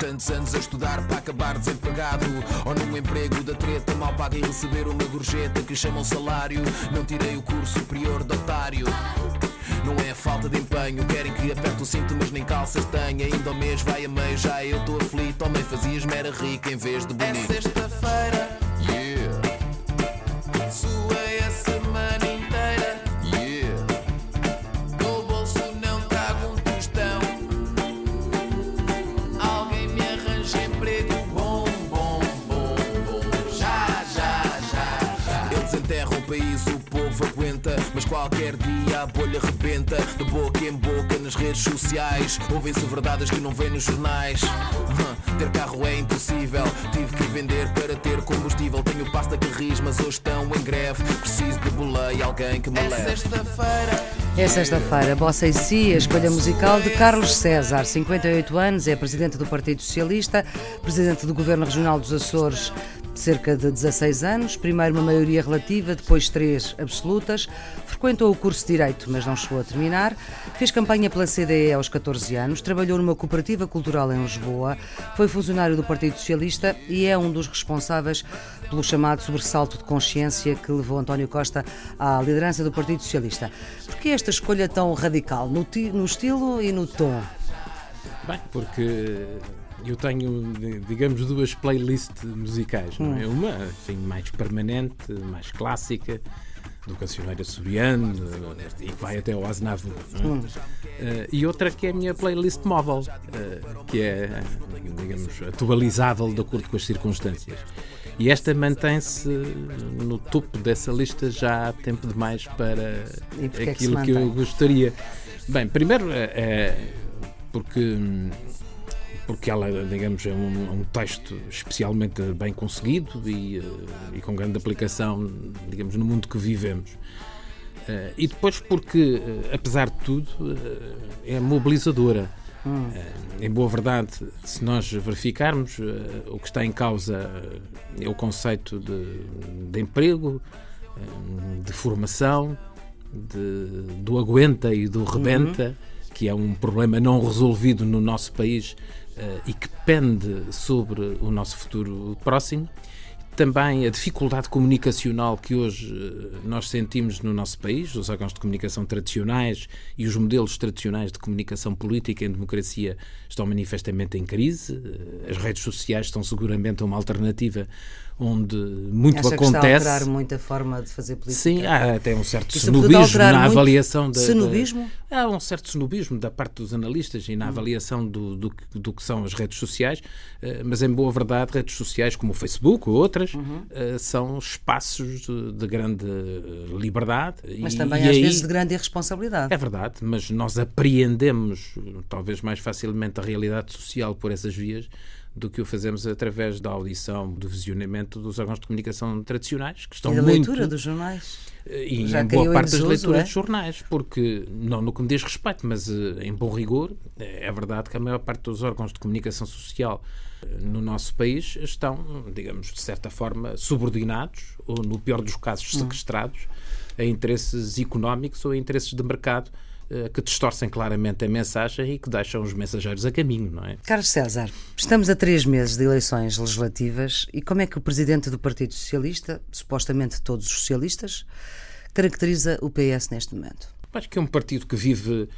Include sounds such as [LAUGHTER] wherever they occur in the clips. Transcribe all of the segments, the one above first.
Tantos anos a estudar para acabar desempregado. Ou num emprego da treta mal paga e receber uma gorjeta que chamam salário. Não tirei o curso superior de otário. Não é falta de empenho, querem que aperte o cinto, mas nem calças tenha. Ainda o mês vai a meio, já eu estou aflito. Homem, fazias mera rica em vez de bonito. É sexta-feira, a bolha rebenta. De boca em boca nas redes sociais. Ouvem-se verdades que não vêm nos jornais. Ter carro é impossível. Tive que vender para ter combustível. Tenho pasta que ris, mas hoje estão em greve. Preciso de boleia, alguém que me leve. É sexta-feira. É sexta-feira, Bossa e Si, a escolha musical de Carlos César, 58 anos, é presidente do Partido Socialista, presidente do Governo Regional dos Açores, cerca de 16 anos, primeiro uma maioria relativa, depois três absolutas, frequentou o curso de Direito, mas não chegou a terminar, fez campanha pela CDE aos 14 anos, trabalhou numa cooperativa cultural em Lisboa, foi funcionário do Partido Socialista e é um dos responsáveis pelo chamado sobressalto de consciência que levou António Costa à liderança do Partido Socialista. Por que esta escolha tão radical, no, no estilo e no tom? Bem, porque eu tenho, digamos, duas playlists musicais. Não é? Uma, enfim, mais permanente, mais clássica, do cancioneiro açoriano, e que vai até ao Aznavour. é? Eh, e outra que é a minha playlist móvel, eh, que é, digamos, atualizável de acordo com as circunstâncias. E esta mantém-se no topo dessa lista já há tempo demais para porquê é que aquilo que, eu gostaria. Bem, primeiro é, é porque porque ela, digamos, é um, um texto especialmente bem conseguido e, eh, e com grande aplicação, digamos, no mundo que vivemos. Eh, e depois porque, eh, apesar de tudo, é mobilizadora. Em boa verdade, se nós verificarmos, o que está em causa é o conceito de, de emprego, de formação, de- do aguenta e do rebenta, que é um problema não resolvido no nosso país e que pende sobre o nosso futuro próximo. Também a dificuldade comunicacional que hoje eh, nós sentimos no nosso país, os órgãos de comunicação tradicionais e os modelos tradicionais de comunicação política em democracia estão manifestamente em crise. Eh, As redes sociais estão seguramente uma alternativa onde muito Acha que está a acontece. alterar muito a forma de fazer política? Sim, há até um certo E alterar na avaliação da, da- Cenobismo? Há um certo cenobismo da parte dos analistas e na Hum. avaliação do, do, que- do que são as redes sociais, eh, mas em boa verdade, redes sociais como o Facebook ou outras Uhum. eh, são espaços de, de grande eh, liberdade. Mas e- também e às aí- vezes de grande irresponsabilidade. é verdade, mas nós apreendemos talvez mais facilmente a realidade social por essas vias do que o fazemos através da audição, do visionamento dos órgãos de comunicação tradicionais, que estão e da muito... leitura dos jornais. E Já em boa em parte das leituras é? de jornais, porque, não no que me diz respeito, mas eh, em bom rigor, eh, é verdade que a maior parte dos órgãos de comunicação social eh, no nosso país estão, digamos, de certa forma, subordinados, ou no pior dos casos, Hum. sequestrados, a interesses económicos ou a interesses de mercado que distorcem claramente a mensagem e que deixam os mensageiros a caminho, não é? Carlos César, estamos a três meses de eleições legislativas e como é que o presidente do Partido Socialista, supostamente todos os socialistas, caracteriza o PS neste momento? Acho que é um partido que vive, eh,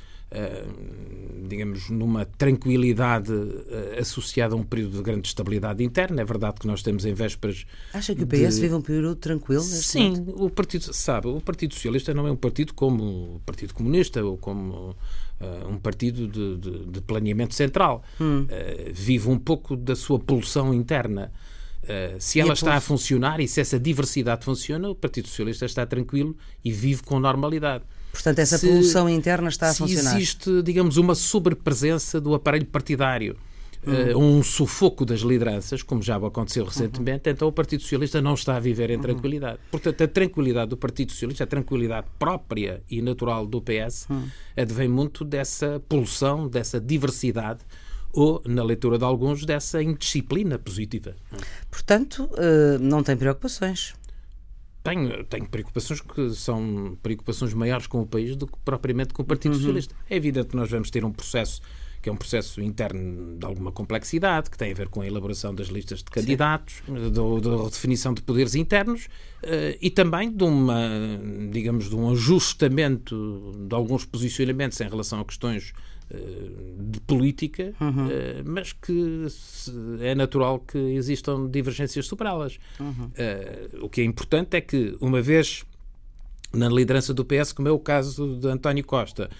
digamos, numa tranquilidade eh, associada a um período de grande estabilidade interna. É verdade que nós estamos em vésperas. Acha que o PS de- vive um período tranquilo neste Sim, momento? o partido sabe, o Partido Socialista não é um partido como o Partido Comunista ou como eh, um partido de, de- de planeamento central. Hum. Eh, vive um pouco da sua pulsão interna. Eh, se ela está a funcionar e se essa diversidade funciona, o Partido Socialista está tranquilo e vive com normalidade. Portanto, essa Se- poluição interna está a se funcionar. existe, digamos, uma sobrepresença do aparelho partidário, eh, um sufoco das lideranças, como já aconteceu recentemente, então o Partido Socialista não está a viver em tranquilidade. Portanto, a tranquilidade do Partido Socialista, a tranquilidade própria e natural do PS, advém muito dessa pulsão, dessa diversidade, ou, na leitura de alguns, dessa indisciplina positiva. Portanto, eh, não tem preocupações. Tenho, tenho preocupações que são preocupações maiores com o país do que propriamente com o Partido Socialista. É evidente que nós vamos ter um processo que é um processo interno de alguma complexidade, que tem a ver com a elaboração das listas de candidatos, da redefinição de poderes internos uh, e também de uma, digamos, de um ajustamento de alguns posicionamentos em relação a questões uh, de política, uhum. uh, mas que é natural que existam divergências sobre elas. Uhum. o que é importante é que, uma vez na liderança do PS, como é o caso de António Costa,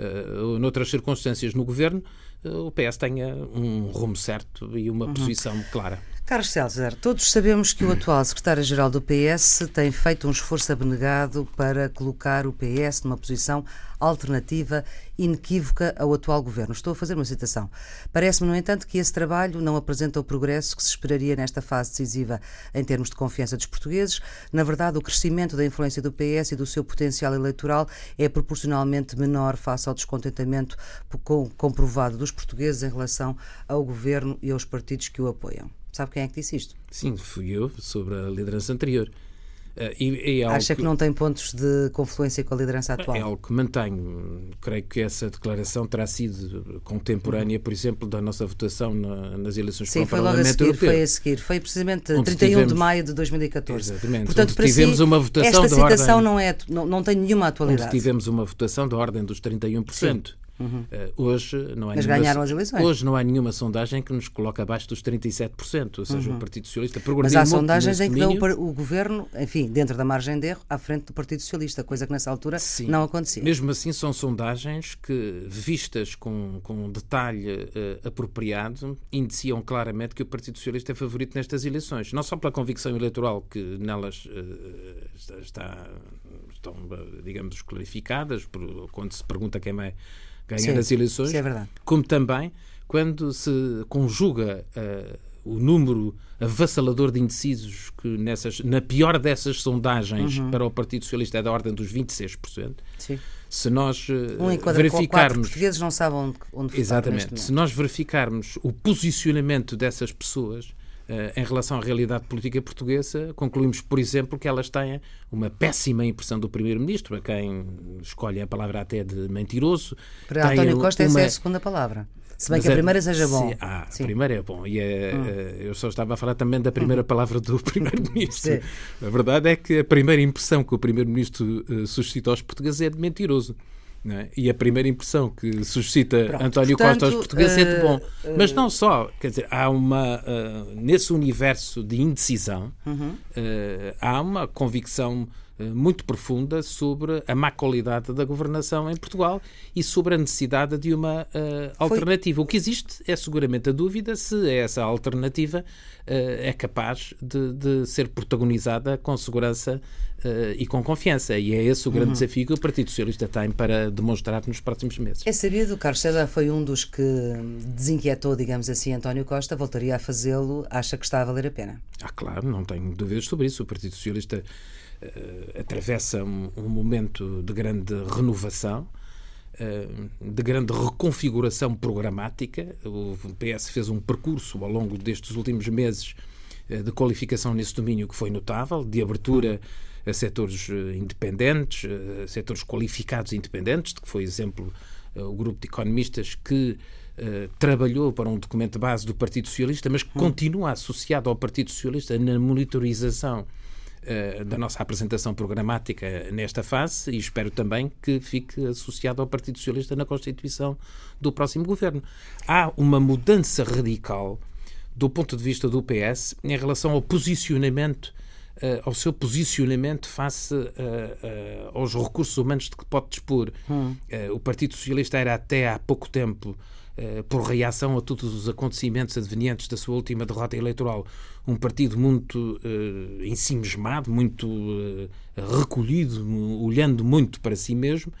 uh, noutras circunstâncias no governo, uh, o PS tenha um rumo certo e uma uhum. posição clara. Carlos César, todos sabemos que o atual secretário-geral do PS tem feito um esforço abnegado para colocar o PS numa posição alternativa inequívoca ao atual governo. Estou a fazer uma citação. Parece-me, no entanto, que esse trabalho não apresenta o progresso que se esperaria nesta fase decisiva em termos de confiança dos portugueses. Na verdade, o crescimento da influência do PS e do seu potencial eleitoral é proporcionalmente menor face ao descontentamento comprovado dos portugueses em relação ao governo e aos partidos que o apoiam. Sabe quem é que disse isto? Sim, fui eu, sobre a liderança anterior. Uh, e, e é Acha que, que, não tem pontos de confluência com a liderança atual? É algo que mantenho. Creio que essa declaração terá sido contemporânea, por exemplo, da nossa votação na, nas eleições Sim, para o Parlamento logo a seguir, Europeu. Foi a seguir, foi precisamente onde 31 tivemos, de maio de 2014. Exatamente. Portanto, para tivemos si, uma votação esta citação ordem, não, é, não, não tem nenhuma atualidade. Onde tivemos uma votação da ordem dos 31%. Sim. Uhum. Uh, hoje não há Mas nenhuma, ganharam as eleições. Hoje não há nenhuma sondagem que nos coloque abaixo dos 37%, ou seja, uhum. o Partido Socialista Mas há sondagens em que dão o governo, enfim, dentro da margem de erro, à frente do Partido Socialista, coisa que nessa altura Sim. não acontecia. Mesmo assim, são sondagens que, vistas com, com um detalhe uh, apropriado, indiciam claramente que o Partido Socialista é favorito nestas eleições. Não só pela convicção eleitoral que nelas uh, está, estão, digamos, clarificadas, por, quando se pergunta quem é ganhar sim, as eleições, é como também quando se conjuga uh, o número avassalador de indecisos que nessas, na pior dessas sondagens uhum. para o Partido Socialista é da ordem dos 26%. Sim. Se nós uh, um verificarmos. Os portugueses não sabem onde, onde Exatamente. Se nós verificarmos o posicionamento dessas pessoas em relação à realidade política portuguesa, concluímos, por exemplo, que elas têm uma péssima impressão do Primeiro-Ministro, a quem escolhe a palavra até de mentiroso. Para António Costa, uma... essa é a segunda palavra. Se bem Mas que a primeira seja bom. Sim, ah, Sim. a primeira é bom. E é, hum. Eh, eu só estava a falar também da primeira hum. palavra do [LAUGHS] Primeiro-Ministro. a verdade é que a primeira impressão que o Primeiro-Ministro uh, suscita aos portugueses é de mentiroso. É? E a primeira impressão que suscita Pronto, António portanto, Costa aos portugueses uh, é de bom. Uh, Mas não só, quer dizer, há uma. Uh, nesse universo de indecisão, -huh. há uma convicção muito profunda sobre a má qualidade da governação em Portugal e sobre a necessidade de uma alternativa. Foi... O que existe é seguramente a dúvida se essa alternativa é capaz de, de ser protagonizada com segurança uh, e com confiança. E é esse o grande uhum. desafio que o Partido Socialista tem para demonstrar nos próximos meses. É sabido, Carlos César foi um dos que desinquietou, digamos assim, António Costa, voltaria a fazê-lo, acha que está a valer a pena? Ah, claro, não tenho dúvidas sobre isso. O Partido Socialista uh, atravessa um, um, momento de grande renovação. Uh, de grande reconfiguração programática. O PS fez um percurso ao longo destes últimos meses de qualificação nesse domínio que foi notável, de abertura a setores eh, independentes, a setores qualificados independentes, de que foi exemplo eh, o grupo de economistas que Uh, trabalhou para um documento base do Partido Socialista, mas que hum. continua associado ao Partido Socialista na monitorização da nossa apresentação programática nesta fase e espero também que fique associado ao Partido Socialista na constituição do próximo governo. Há uma mudança radical do ponto de vista do PS em relação ao posicionamento uh, ao seu posicionamento face uh, uh, aos recursos humanos de que pode dispor. Hum. o Partido Socialista era até há pouco tempo por reação a todos os acontecimentos advenientes da sua última derrota eleitoral, um partido muito uh, ensimismado, muito uh, recolhido, olhando muito para si mesmo,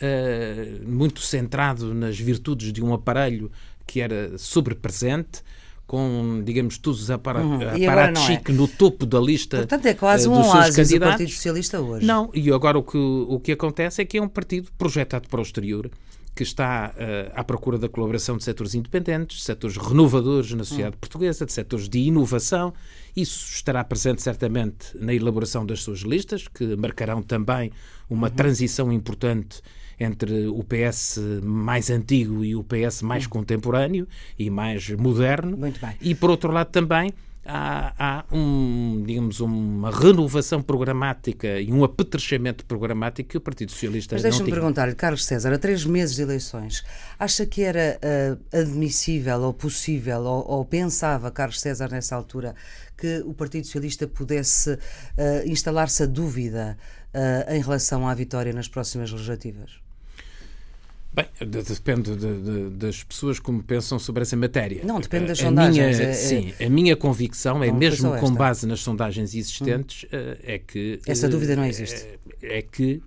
uh, muito centrado nas virtudes de um aparelho que era sobrepresente, com, digamos, todos os aparatos uhum. aparatos chique é. no topo da lista Portanto, é quase um oásis do Partido Socialista hoje. Não, e agora o que, o que acontece é que é um partido projetado para o exterior, que está uh, à procura da colaboração de setores independentes, de setores renovadores na sociedade uhum. portuguesa, de setores de inovação. Isso estará presente certamente na elaboração das suas listas, que marcarão também uma uhum. transição importante entre o PS mais antigo e o PS mais contemporâneo e mais moderno. Muito bem. E, por outro lado, também há, há um, digamos, uma renovação programática e um apetrechamento programático que o Partido Socialista Mas não deixa-me tinha. perguntar-lhe, Carlos César, a três meses de eleições, acha que era uh, admissível ou possível, ou, ou, pensava Carlos César nessa altura, que o Partido Socialista pudesse uh, instalar-se a dúvida uh, em relação à vitória nas próximas legislativas? Bem, depende de, de, das pessoas como pensam sobre essa matéria. Não, depende das a sondagens. Minha, é, sim, a minha convicção é, mesmo com base nas sondagens existentes, hum. é que. Essa dúvida não existe. É, é, que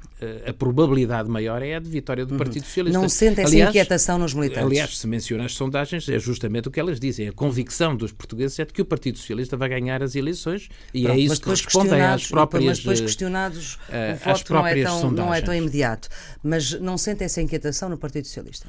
a probabilidade maior é a de vitória do uhum. Partido Socialista. Não sente essa aliás, inquietação nos militantes. Aliás, se menciona as sondagens, é justamente o que elas dizem. A convicção dos portugueses é de que o Partido Socialista vai ganhar as eleições e Pronto, é isso que respondem às próprias. Mas depois questionados, uh, o voto não é, tão, não é tão imediato. Mas não sente essa inquietação no Partido Socialista?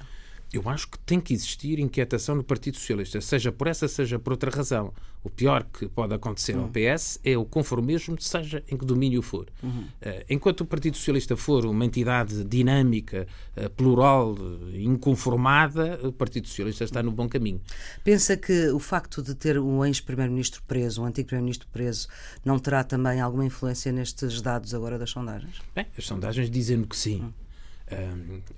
Eu acho que tem que existir inquietação no Partido Socialista, seja por essa, seja por outra razão. O pior que pode acontecer uhum. ao PS é o conformismo, seja em que domínio for. Uhum. Uh, enquanto o Partido Socialista for uma entidade dinâmica, uh, plural, inconformada, o Partido Socialista está no bom caminho. Pensa que o facto de ter um ex-primeiro-ministro preso, um antigo primeiro-ministro preso, não terá também alguma influência nestes dados agora das sondagens? Bem, as sondagens dizem que sim. Uhum.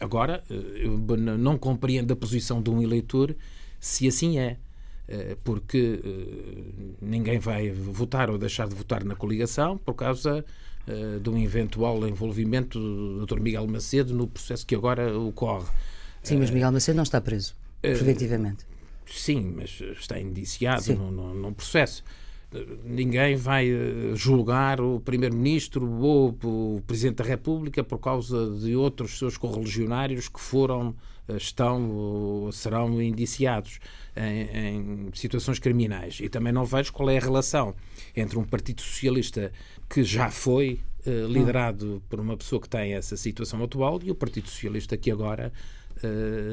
Agora, eu não compreendo a posição de um eleitor se assim é, uh, porque uh, ninguém vai votar ou deixar de votar na coligação por causa de um eventual envolvimento do Dr. Miguel Macedo no processo que agora ocorre. Sim, mas Miguel Macedo não está preso, preventivamente. Sim, mas está indiciado num, num processo ninguém vai eh, julgar o Primeiro-Ministro ou o Presidente da República por causa de outros seus correligionários que foram, eh, estão ou serão indiciados em, em, situações criminais. E também não vejo qual é a relação entre um Partido Socialista que já foi uh, liderado por uma pessoa que tem essa situação atual e o Partido Socialista que agora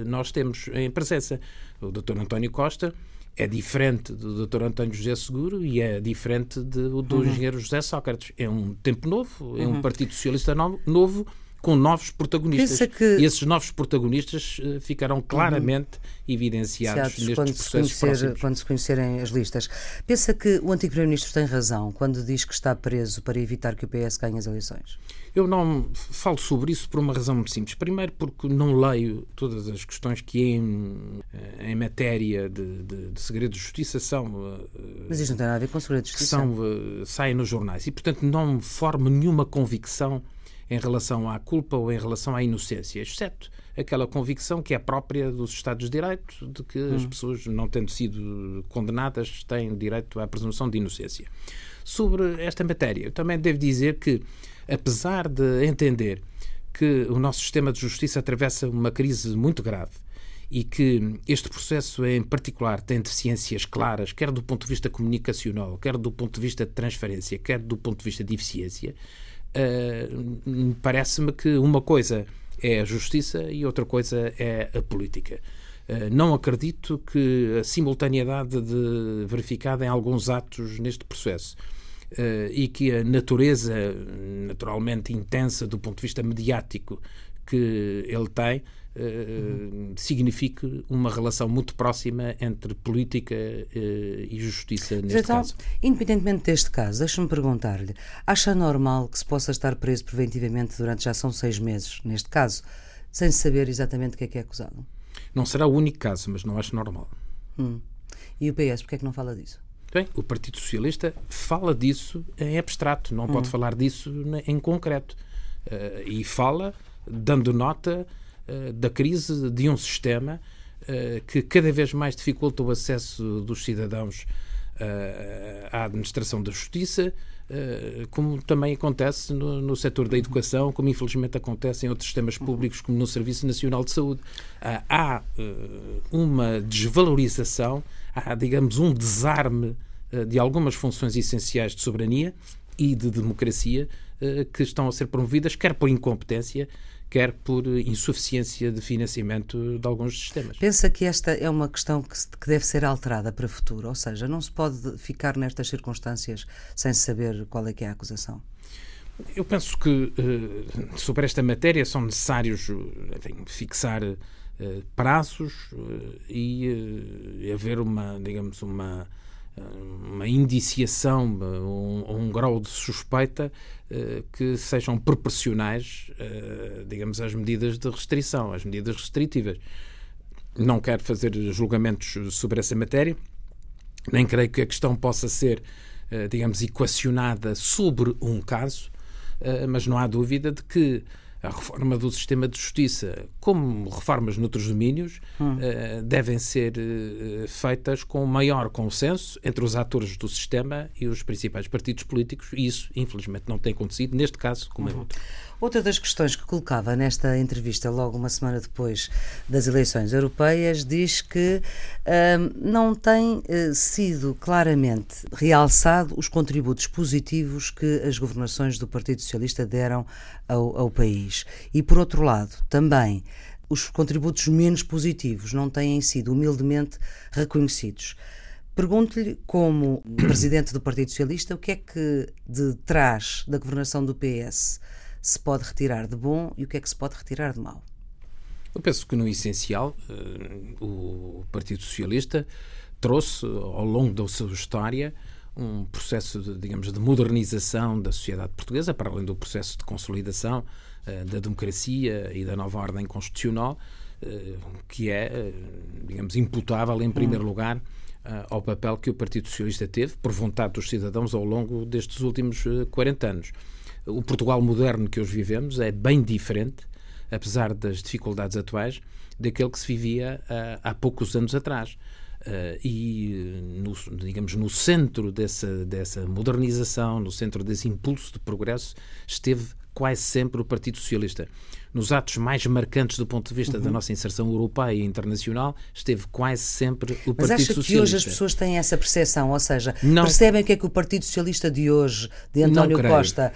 nós temos em presença. O Dr. António Costa é diferente do Dr. António José Seguro e é diferente de, do uhum. engenheiro José Sócrates. É um tempo novo, é um uhum. Partido Socialista novo, novo com novos protagonistas. Que... E esses novos protagonistas uh, ficarão claramente uhum. evidenciados nestes quando processos se conhecer, Quando se conhecerem as listas. Pensa que o antigo Primeiro-Ministro tem razão quando diz que está preso para evitar que o PS ganhe as eleições? Eu não falo sobre isso por uma razão muito simples. Primeiro, porque não leio todas as questões que em, eh, em matéria de, de, de segredo de justiça são. Uh, Mas isto não tem nada a ver com segredo de justiça. São, uh, saem nos jornais. E, portanto, não formo nenhuma convicção em relação à culpa ou em relação à inocência, exceto aquela convicção que é própria dos Estados de Direito, de que hum. as pessoas, não tendo sido condenadas, têm direito à presunção de inocência. Sobre esta matéria, eu também devo dizer que, apesar de entender que o nosso sistema de justiça atravessa uma crise muito grave e que este processo em particular tem deficiências claras, quer do ponto de vista comunicacional, quer do ponto de vista de transferência, quer do ponto de vista de eficiência, uh, parece-me que uma coisa é a justiça e outra coisa é a política. Uh, não acredito que a simultaneidade de, verificada em alguns atos neste processo uh, e que a natureza naturalmente intensa do ponto de vista mediático que ele tem signifique uma relação muito próxima entre política uh, e justiça neste então, caso. Independentemente deste caso, deixe-me perguntar-lhe: acha normal que se possa estar preso preventivamente durante já são seis meses, neste caso, sem saber exatamente o que é que é acusado? Não será o único caso, mas não acho normal. Hum. E o PS, porquê é que não fala disso? Bem, o Partido Socialista fala disso em abstrato, não hum. pode falar disso em concreto. Uh, e fala dando nota da crise de um sistema uh, que cada vez mais dificulta o acesso dos cidadãos uh, à administração da justiça, como também acontece no, no setor da educação, como infelizmente acontece em outros sistemas públicos, como no Serviço Nacional de Saúde. há uma desvalorização, há, digamos, um desarme de algumas funções essenciais de soberania e de democracia que estão a ser promovidas, quer por incompetência, quer por insuficiência de financiamento de alguns sistemas. Pensa que esta é uma questão que, que deve ser alterada para o futuro, ou seja, não se pode ficar nestas circunstâncias sem saber qual é que é a acusação? Eu penso que sobre esta matéria são necessários enfim, fixar prazos e haver uma, digamos, uma uma indiciação, um, um grau de suspeita uh, que sejam proporcionais, uh, digamos, às medidas de restrição, às medidas restritivas. Não quero fazer julgamentos sobre essa matéria, nem creio que a questão possa ser, uh, digamos, equacionada sobre um caso, mas não há dúvida de que a reforma do sistema de justiça, como reformas noutros domínios, hum. uh, devem ser uh, feitas com maior consenso entre os atores do sistema e os principais partidos políticos, e isso, infelizmente, não tem acontecido, neste caso, como é uhum. é outro. Outra das questões que colocava nesta entrevista, logo uma semana depois das eleições europeias, diz que hum, não tem uh, sido claramente realçado os contributos positivos que as governações do Partido Socialista deram ao, ao país. E, por outro lado, também os contributos menos positivos não têm sido humildemente reconhecidos. Pergunto-lhe, como presidente do Partido Socialista, o que é que de trás da governação do PS se pode retirar de bom e o que é que se pode retirar de mau? Eu penso que, no essencial, eh, o Partido Socialista trouxe, ao longo da sua história, um processo, de, digamos, de modernização da sociedade portuguesa, para além do processo de consolidação uh, da democracia e da nova ordem constitucional, uh, que é, digamos, imputável, em primeiro hum. lugar, ao papel que o Partido Socialista teve, por vontade dos cidadãos, ao longo destes últimos 40 anos o Portugal moderno que hoje vivemos é bem diferente, apesar das dificuldades atuais, daquele que se vivia uh, há poucos anos atrás. Uh, e, no, digamos, no centro dessa, dessa modernização, no centro desse impulso de progresso, esteve quase sempre o Partido Socialista. Nos atos mais marcantes do ponto de vista uhum. da nossa inserção europeia e internacional, esteve quase sempre o Mas Partido Socialista. Mas acha que hoje as pessoas têm essa percepção? Ou seja, não, percebem o que é que o Partido Socialista de hoje, de António Costa,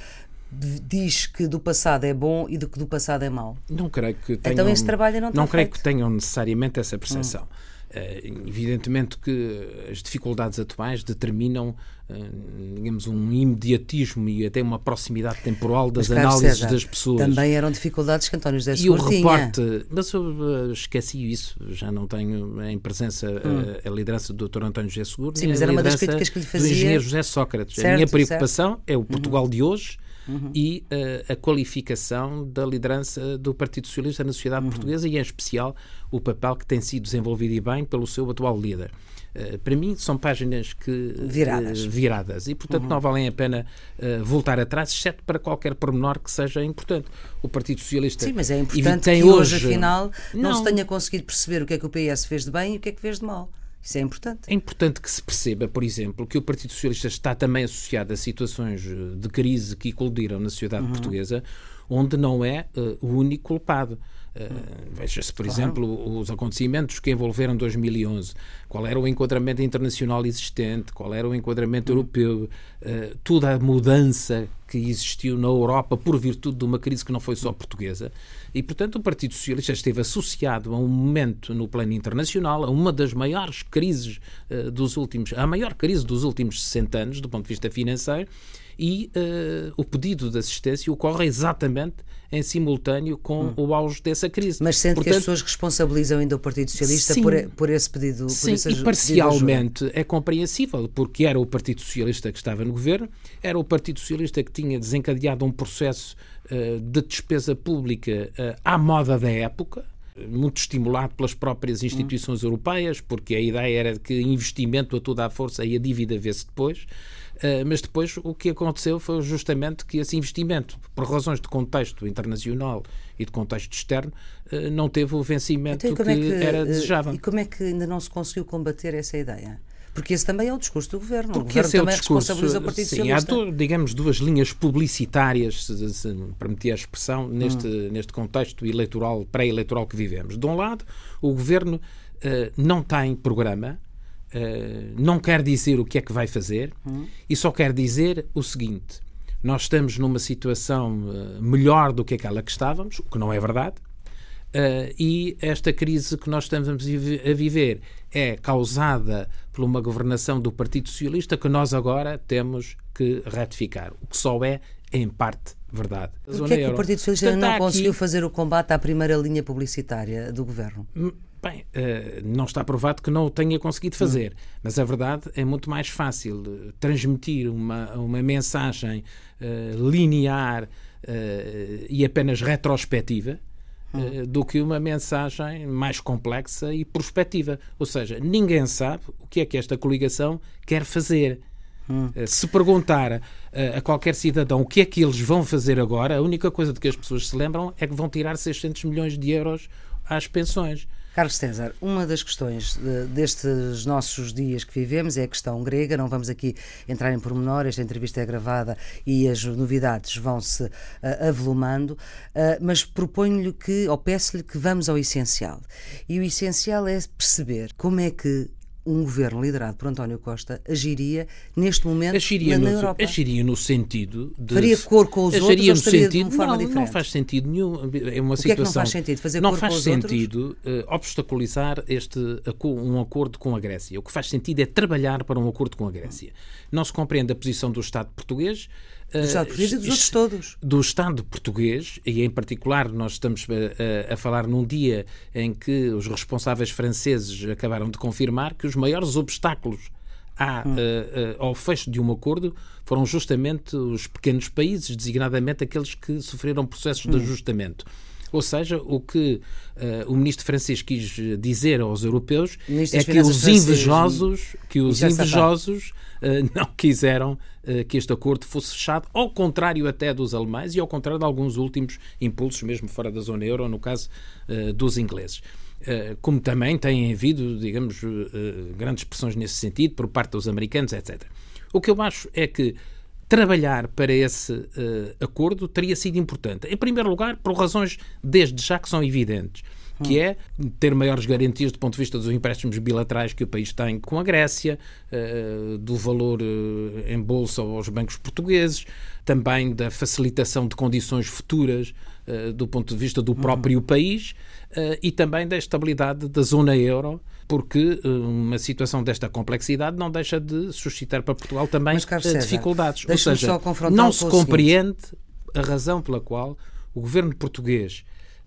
diz que do passado é bom e de que do passado é mau. Não creio que tenham, Então esse trabalho não Não creio feito. que tenham necessariamente essa percepção. Hum. Uh, evidentemente que as dificuldades atuais determinam, uh, digamos, um imediatismo e até uma proximidade temporal das mas, análises das pessoas. Também eram dificuldades que António José E o reporte, mas eu uh, esqueci isso, já não tenho em presença hum. a, a, liderança do Dr. António José Seguro. Sim, mas era uma das críticas que lhe fazia. Do engenheiro José Sócrates. Certo, a minha preocupação certo. é o Portugal uhum. de hoje uhum. e uh, a qualificação da liderança do Partido Socialista na sociedade uhum. portuguesa e, em especial, o papel que tem sido desenvolvido e bem pelo seu atual líder. Uh, para mim, são páginas que viradas, uh, viradas e, portanto, uhum. não valem a pena uh, voltar atrás, exceto para qualquer pormenor que seja importante. O Partido Socialista. Sim, mas é importante que hoje, afinal, não, não se tenha conseguido perceber o que é que o PS fez de bem e o que é que fez de mal. Isso é importante. É importante que se perceba, por exemplo, que o Partido Socialista está também associado a situações eh, de crise que eclodiram na sociedade uhum. portuguesa, onde não é uh, o único culpado. Uh, Veja-se, por claro. exemplo, os acontecimentos que envolveram 2011. Qual era o enquadramento internacional existente? Qual era o enquadramento uhum. europeu? Uh, toda a mudança que existiu na Europa por virtude de uma crise que não foi só portuguesa. E, portanto, o Partido Socialista esteve associado a um momento no plano internacional, a uma das maiores crises uh, dos últimos, a maior crise dos últimos 60 anos, do ponto de vista financeiro, e uh, o pedido de assistência ocorre exatamente em simultâneo com hum. o auge dessa crise. Mas sente Portanto, que as pessoas responsabilizam ainda o Partido Socialista sim, por, por esse pedido? Por sim, e parcialmente é compreensível, porque era o Partido Socialista que estava no governo, era o Partido Socialista que tinha desencadeado um processo uh, de despesa pública uh, à moda da época, muito estimulado pelas próprias instituições hum. europeias, porque a ideia era que investimento a toda a força e a dívida vê-se depois. Uh, mas depois o que aconteceu foi justamente que esse investimento, por razões de contexto internacional e de contexto externo, uh, não teve o vencimento então, que, é que, era desejável. E como é que ainda não se conseguiu combater essa ideia? Porque esse também é o discurso do governo. Porque o governo esse é o também discurso, Partido sim, Socialista. Há, digamos, duas linhas publicitárias, se, se me permitir a expressão, neste, hum. neste contexto eleitoral, pré-eleitoral que vivemos. De um lado, o governo uh, não tem programa, uh, não quer dizer o que é que vai fazer hum. e só quer dizer o seguinte: nós estamos numa situação uh, melhor do que aquela que estávamos, o que não é verdade. Uh, e esta crise que nós estamos a viver é causada por uma governação do Partido Socialista que nós agora temos que ratificar. O que só é em parte verdade. Porquê é que o Partido Socialista não conseguiu aqui... fazer o combate à primeira linha publicitária do governo? Hum, bem, uh, não está provado que não o tenha conseguido fazer, hum. mas a verdade é muito mais fácil eh, transmitir uma, uma mensagem uh, linear uh, e apenas retrospectiva hum. do que uma mensagem mais complexa e prospectiva. Ou seja, ninguém sabe o que é que esta coligação quer fazer. Hum. Se perguntar a qualquer cidadão o que é que eles vão fazer agora, a única coisa de que as pessoas se lembram é que vão tirar 600 milhões de euros às pensões. Carlos César, uma das questões de, destes nossos dias que vivemos é a questão grega. Não vamos aqui entrar em pormenor, esta entrevista é gravada e as novidades vão-se uh, avolumando, uh, mas proponho-lhe que, ou peço-lhe que vamos ao essencial. E o essencial é perceber como é que um governo liderado por António Costa agiria neste momento agiria na, no, Europa? Agiria no sentido de... Faria cor com os outros no sentido, de não, diferente? Não faz sentido nenhum. É uma o situação... que é que não faz sentido? Fazer não cor faz com os sentido uh, obstaculizar este, um acordo com a Grécia. O que faz sentido é trabalhar para um acordo com a Grécia. Não se compreende a posição do Estado português do Estado português e dos outros todos. Do Estado português, e em particular nós estamos a, a, falar num dia em que os responsáveis franceses acabaram de confirmar que os maiores obstáculos à, hum. uh, uh, ao fecho de um acordo foram justamente os pequenos países, designadamente aqueles que sofreram processos hum. de ajustamento. Ou seja, o que uh, o ministro francês quis dizer aos europeus é que os invejosos, que os invejosos uh, [LAUGHS] não quiseram uh, que este acordo fosse fechado, ao contrário até dos alemães e ao contrário de alguns últimos impulsos, mesmo fora da zona euro, no caso dos ingleses. como também têm havido, digamos, grandes pressões nesse sentido por parte dos americanos, etc. O que eu acho é que trabalhar para esse uh, acordo teria sido importante. Em primeiro lugar, por razões desde já que são evidentes que é ter maiores garantias do ponto de vista dos empréstimos bilaterais que o país tem com a Grécia, uh, do valor uh, em bolsa aos bancos portugueses, também da facilitação de condições futuras do ponto de vista do próprio uhum. país e também da estabilidade da zona euro porque uma situação desta complexidade não deixa de suscitar para Portugal também Mas, César, dificuldades. Ou seja, não se compreende a razão pela qual o governo português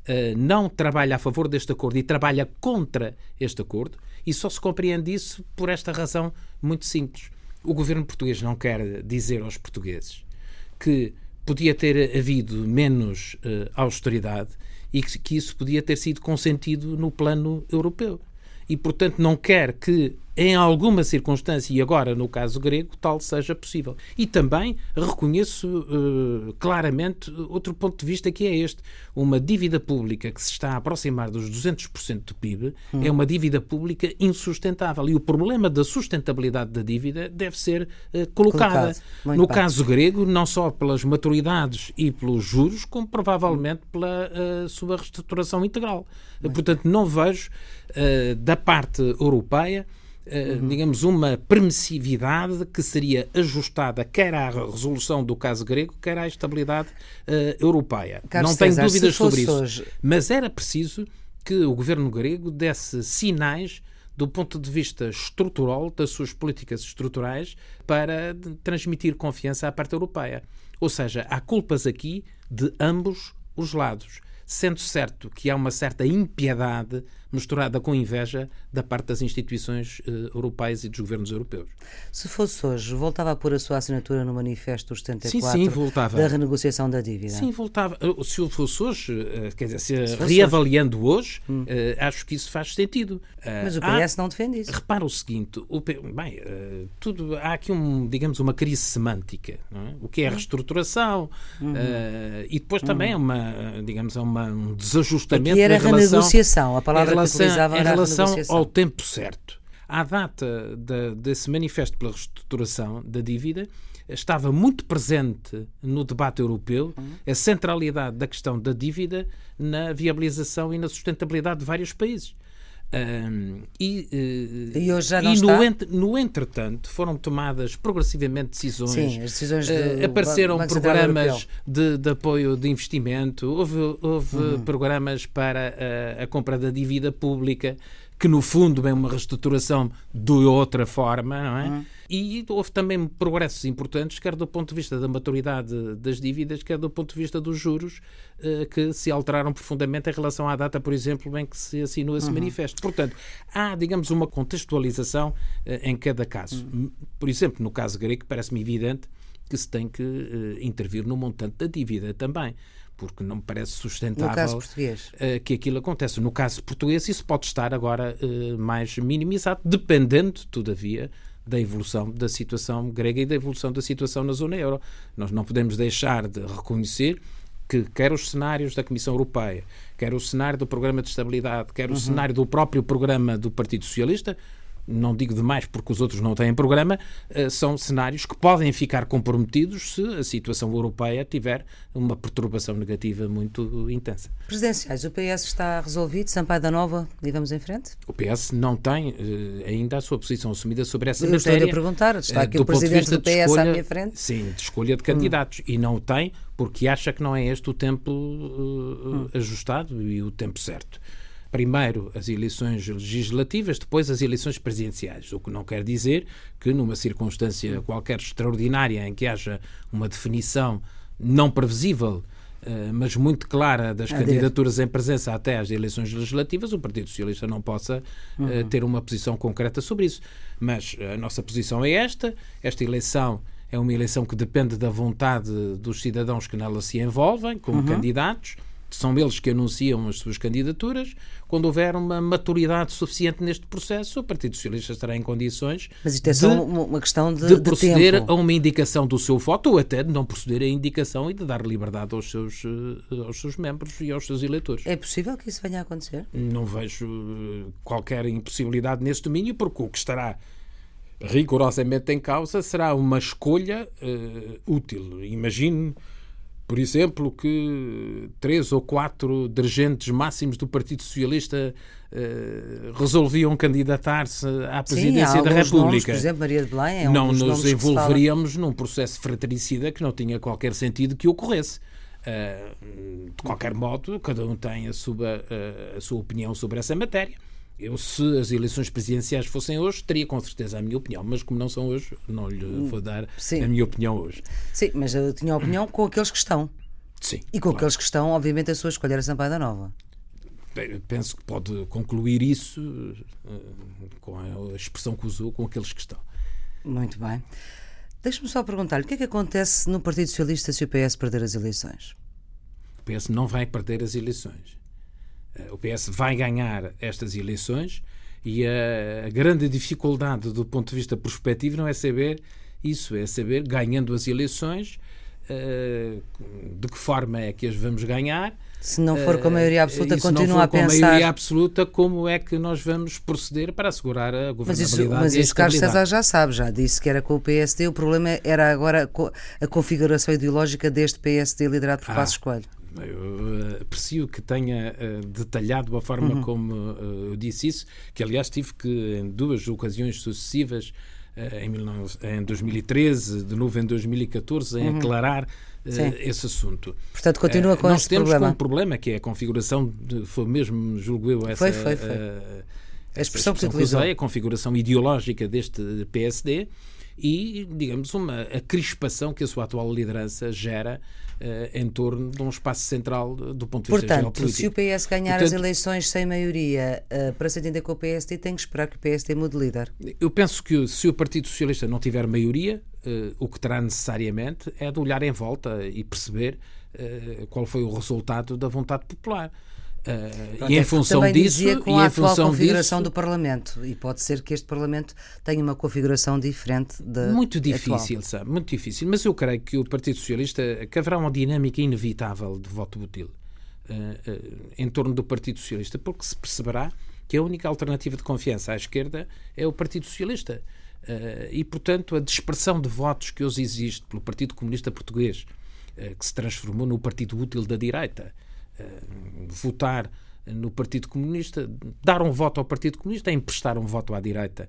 uh, não trabalha a favor deste acordo e trabalha contra este acordo, e só se compreende isso por esta razão muito simples. O governo português não quer dizer aos portugueses que podia ter havido menos uh, austeridade e que, que isso podia ter sido consentido no plano europeu e, portanto, não quer que em alguma circunstância, e agora no caso grego, tal seja possível. E também reconheço uh, claramente outro ponto de vista que é este. Uma dívida pública que se está a aproximar dos 200% do PIB hum. é uma dívida pública insustentável. E o problema da sustentabilidade da dívida deve ser uh, colocada. No bem. caso grego, não só pelas maturidades e pelos juros, como provavelmente pela uh, sua reestruturação integral. Portanto, não vejo da parte europeia uhum. digamos, uma permissividade que seria ajustada quer à resolução do caso grego, quer à estabilidade uh, europeia. Carlos Não tenho César, dúvidas sobre isso. Hoje... Mas era preciso que o governo grego desse sinais do ponto de vista estrutural das suas políticas estruturais para transmitir confiança à parte europeia. Ou seja, há culpas aqui de ambos os lados, sendo certo que há uma certa impiedade misturada com inveja da parte das instituições uh, europeias e dos governos europeus. Se fosse hoje, voltava a pôr a sua assinatura no Manifesto 74 sim, sim, voltava. da renegociação da dívida? Sim, voltava. Se fosse hoje, uh, quer dizer, se, se reavaliando hoje, hoje hum. uh, acho que isso faz sentido. Mas o PS há, não defende isso. Repara o seguinte, o, bem, tudo, há aqui, um, digamos, uma crise semântica. É? O que é a hum. reestruturação uhum. e depois também uhum. uma, digamos, é uma, um desajustamento Aqui era a renegociação, a palavra relação, em relação ao tempo certo. À data de, desse manifesto pela reestruturação da dívida, estava muito presente no debate europeu uhum. a centralidade da questão da dívida na viabilização e na sustentabilidade de vários países. Um, e, uh, e, hoje já não e está? No, ent, no entretanto foram tomadas progressivamente decisões. Sim, decisões uh, apareceram programas de, de, apoio de investimento, houve, houve uhum. programas para a, a, compra da dívida pública que no fundo é uma reestruturação de outra forma, não é? Uhum. E houve também progressos importantes, quer do ponto de vista da maturidade das dívidas, quer do ponto de vista dos juros, eh, que se alteraram profundamente em relação à data, por exemplo, em que se assinou esse uhum. manifesto. Portanto, há, digamos, uma contextualização eh, em cada caso. Uhum. Por exemplo, no caso grego, parece-me evidente que se tem que uh, intervir no montante da dívida também porque não me parece sustentável uh, que aquilo aconteça. No caso português, isso pode estar agora uh, mais minimizado, dependendo, todavia, da evolução da situação grega e da evolução da situação na zona euro. Nós não podemos deixar de reconhecer que quer os cenários da Comissão Europeia, quer o cenário do Programa de Estabilidade, quer o uhum. cenário do próprio programa do Partido Socialista, não digo demais porque os outros não têm programa, eh, são cenários que podem ficar comprometidos se a situação europeia tiver uma perturbação negativa muito intensa. Presidenciais, o PS está resolvido, Sampaio da Nova, e vamos em frente? O PS não tem uh, ainda a sua posição assumida sobre essa Eu matéria. Estou a perguntar, está eh, aqui uh, o Presidente do PS escolha, à minha frente? Sim, de escolha de candidatos, hum. e não o tem porque acha que não é este o tempo uh, hum. ajustado e o tempo certo primeiro as eleições legislativas, depois as eleições presidenciais. O que não quer dizer que, numa circunstância qualquer extraordinária em que haja uma definição não previsível, eh, mas muito clara das candidaturas em presença até às eleições legislativas, o Partido Socialista não possa eh, uhum. ter uma posição concreta sobre isso. Mas a nossa posição é esta: esta eleição é uma eleição que depende da vontade dos cidadãos que nela se envolvem como uhum. candidatos são eles que anunciam as suas candidaturas. Quando houver uma maturidade suficiente neste processo, o Partido Socialista estará em condições Mas isto é só de, uma questão de, de proceder tempo. a uma indicação do seu voto ou até de não proceder à indicação e de dar liberdade aos seus, eh, aos seus membros e aos seus eleitores. É possível que isso venha a acontecer? Não vejo eh, qualquer impossibilidade nesse domínio, porque o que estará rigorosamente em causa será uma escolha uh, útil. Imagine por exemplo, que três ou quatro dirigentes máximos do Partido Socialista uh, resolviam candidatar-se à presidência Sim, da República. Nomes, por exemplo, Maria de Belém é um Não nos envolveríamos num processo fratricida que não tinha qualquer sentido que ocorresse. Uh, de qualquer modo, cada um tem a sua, uh, a sua opinião sobre essa matéria. Eu, se as eleições presidenciais fossem hoje, teria com certeza a minha opinião, mas como não são hoje, não lhe hum, vou dar Sim. a minha opinião hoje. Sim, mas eu tinha a opinião com aqueles que estão. Sim. E com claro. aqueles que estão, obviamente, a sua escolha era Sampaio da Nova. Bem, penso que pode concluir isso uh, com a expressão que usou, com aqueles que estão. Muito bem. Deixe-me só perguntar-lhe o que é que acontece no Partido Socialista se o PS perder as eleições? O PS não vai perder as eleições. Eh, o PS vai ganhar estas eleições e a, a, grande dificuldade do ponto de vista prospectivo não é saber isso, é saber, ganhando as eleições, uh, de que forma é que as vamos ganhar. Se não for com a maioria absoluta, uh, continua a pensar. Se não for com a maioria absoluta, como é que nós vamos proceder para assegurar a governabilidade Mas isso, mas isso Carlos César já sabe, já disse que era com o PSD. O problema era agora a configuração ideológica deste PSD liderado por ah, Passos Coelho. Eu eh, aprecio que tenha uh, detalhado a forma uhum. como uh, eu disse isso, que aliás tive que, em duas ocasiões sucessivas, em, 19, em 2013, de novo em 2014, em uhum. aclarar esse assunto. Portanto, continua com Nós temos problema. um problema que é a configuração, de, foi mesmo, julgo eu, essa. Foi, foi, foi. a expressão que utilizou. a configuração ideológica deste PSD e, digamos, uma a crispação que a sua atual liderança gera uh, em torno de um espaço central do ponto de vista Portanto, geopolítico. se o PS ganhar Portanto, as eleições sem maioria, uh, para se entender com o PSD, tem que esperar que o PSD mude líder. Eu penso que se o Partido Socialista não tiver maioria, uh, o que terá necessariamente é de olhar em volta e perceber qual foi o resultado da vontade popular. Uh, e em função disso, com a atual configuração disso, do Parlamento e pode ser que este Parlamento tenha uma configuração diferente da muito difícil, atual. sabe, muito difícil. Mas eu creio que o Partido Socialista que haverá uma dinâmica inevitável de voto útil uh, uh, em torno do Partido Socialista, porque se perceberá que a única alternativa de confiança à esquerda é o Partido Socialista. e, portanto, a dispersão de votos que hoje existe pelo Partido Comunista Português, que se transformou no Partido Útil da direita, eh, votar no Partido Comunista, dar um voto ao Partido Comunista é emprestar um voto à direita.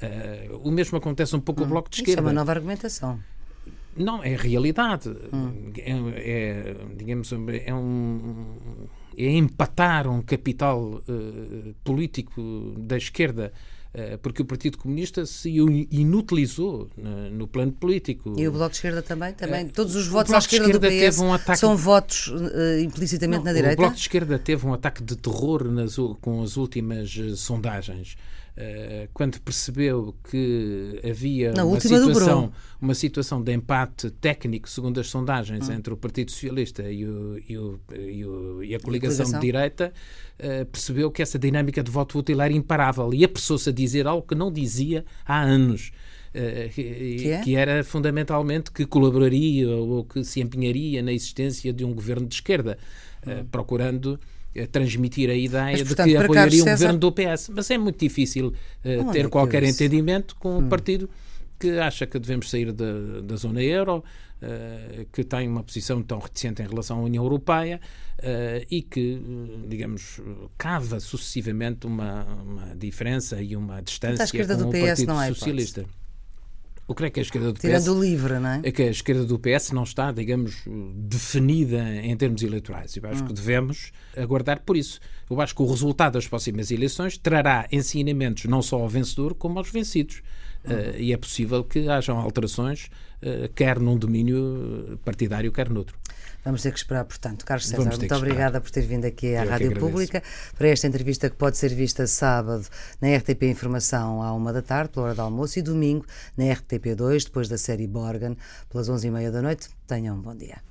Uh, o mesmo acontece um pouco hum, ao Bloco de Esquerda. Isso é uma nova argumentação. Não, é realidade. Hum. É, é, digamos, é um, é empatar um capital político da esquerda porque o Partido Comunista se inutilizou no plano político. E o Bloco de Esquerda também? também todos os votos à esquerda, esquerda do PS um ataque... são votos uh, implicitamente Não, na direita? O Bloco de Esquerda teve um ataque de terror nas, com as últimas sondagens. Uh, quando percebeu que havia uma situação, uma situação de empate técnico, segundo as sondagens, hum. entre o Partido Socialista e, o, e, o, e, o, e a coligação, de direita, uh, percebeu que essa dinâmica de voto útil era imparável e apressou-se a dizer algo que não dizia há anos. Uh, que, é? que, era fundamentalmente que colaboraria ou que se empenharia na existência de um governo de esquerda, hum. procurando transmitir a ideia Mas, portanto, de que apoiaria um governo do PS. Mas é muito difícil uh, ter qualquer entendimento com o um hum. partido que acha que devemos sair da, da zona euro, uh, que tem uma posição tão reticente em relação à União Europeia uh, e que, digamos, cava sucessivamente uma, uma diferença e uma distância com o Partido Socialista. Hipótese. O que é que a esquerda do PS. Tirando o livre, não é? É que a esquerda do PS não está, digamos, definida em termos eleitorais. Eu acho hum. que devemos aguardar por isso. Eu acho que o resultado das próximas eleições trará ensinamentos não só ao vencedor, como aos vencidos. Uh, e é possível que hajam alterações, uh, quer num domínio partidário, quer noutro. Vamos ter que esperar, portanto. Carlos César, muito obrigada por ter vindo aqui à Eu Rádio Pública para esta entrevista que pode ser vista sábado na RTP Informação à uma da tarde, pela hora do almoço, e domingo na RTP2, depois da série Borgen, pelas onze e meia da noite. Tenham um bom dia.